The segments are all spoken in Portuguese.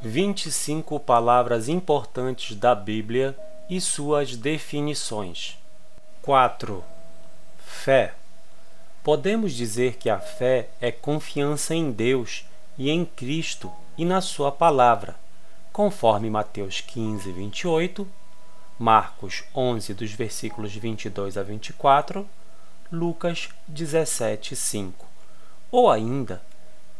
25 palavras importantes da Bíblia e suas definições. 4. Fé. Podemos dizer que a fé é confiança em Deus e em Cristo e na Sua palavra, conforme Mateus 15, 28, Marcos 11, dos versículos 22 a 24, Lucas 17, 5. Ou ainda,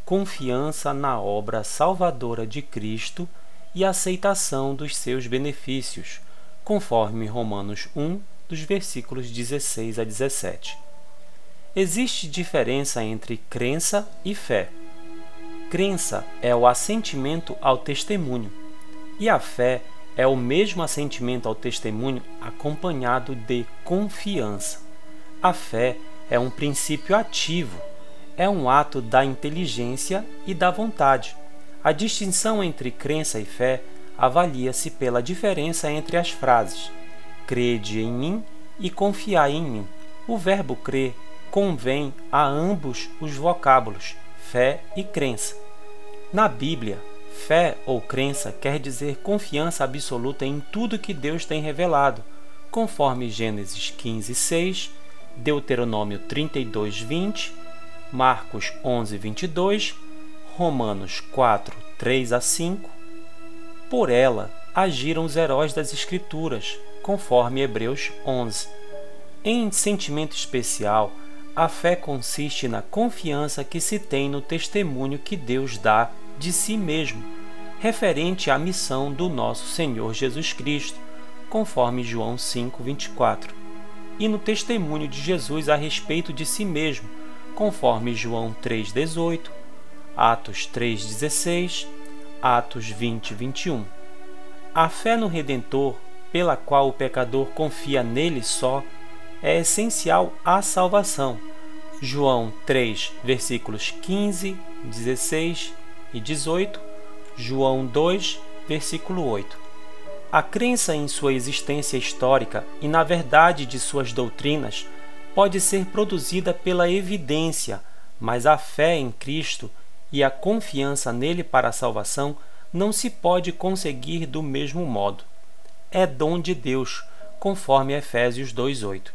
confiança na obra salvadora de Cristo e aceitação dos seus benefícios, conforme Romanos 1, dos versículos 16 a 17. Existe diferença entre crença e fé. Crença é o assentimento ao testemunho, e a fé é o mesmo assentimento ao testemunho acompanhado de confiança. A fé é um princípio ativo é um ato da inteligência e da vontade. A distinção entre crença e fé avalia-se pela diferença entre as frases crede em mim e confiai em mim. O verbo crer convém a ambos os vocábulos fé e crença. Na Bíblia, fé ou crença quer dizer confiança absoluta em tudo que Deus tem revelado, conforme Gênesis 15, 6, Deuteronômio 32, 20 Marcos 11, 22, Romanos 4, 3 a 5. Por ela agiram os heróis das Escrituras, conforme Hebreus 11. Em sentimento especial, a fé consiste na confiança que se tem no testemunho que Deus dá de si mesmo, referente à missão do nosso Senhor Jesus Cristo, conforme João 5, 24, e no testemunho de Jesus a respeito de si mesmo conforme João 3,18, Atos 3,16, Atos 20, 21. A fé no Redentor, pela qual o pecador confia nele só, é essencial à salvação. João 3, versículos 15, 16 e 18, João 2, versículo 8. A crença em sua existência histórica e na verdade de suas doutrinas pode ser produzida pela evidência, mas a fé em Cristo e a confiança nele para a salvação não se pode conseguir do mesmo modo. É dom de Deus, conforme Efésios 2:8.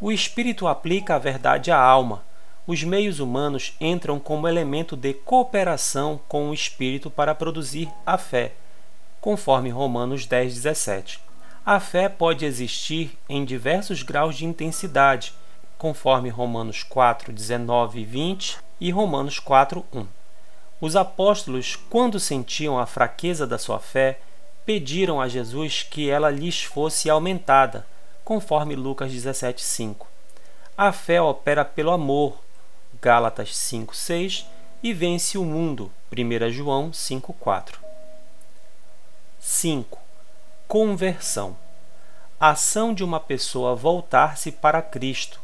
O espírito aplica a verdade à alma. Os meios humanos entram como elemento de cooperação com o espírito para produzir a fé, conforme Romanos 10:17. A fé pode existir em diversos graus de intensidade conforme Romanos 4, 19 e 20 e Romanos 4, 1. Os apóstolos, quando sentiam a fraqueza da sua fé, pediram a Jesus que ela lhes fosse aumentada, conforme Lucas 17, 5. A fé opera pelo amor, Gálatas 5, 6, e vence o mundo, 1 João 5, 4. 5. Conversão. Ação de uma pessoa voltar-se para Cristo,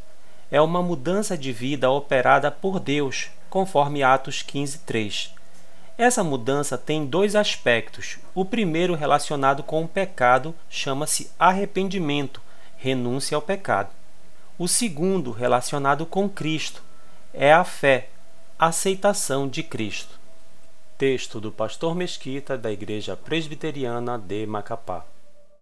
é uma mudança de vida operada por Deus, conforme Atos 15:3. Essa mudança tem dois aspectos. O primeiro, relacionado com o pecado, chama-se arrependimento, renúncia ao pecado. O segundo, relacionado com Cristo, é a fé, aceitação de Cristo. Texto do pastor Mesquita da Igreja Presbiteriana de Macapá.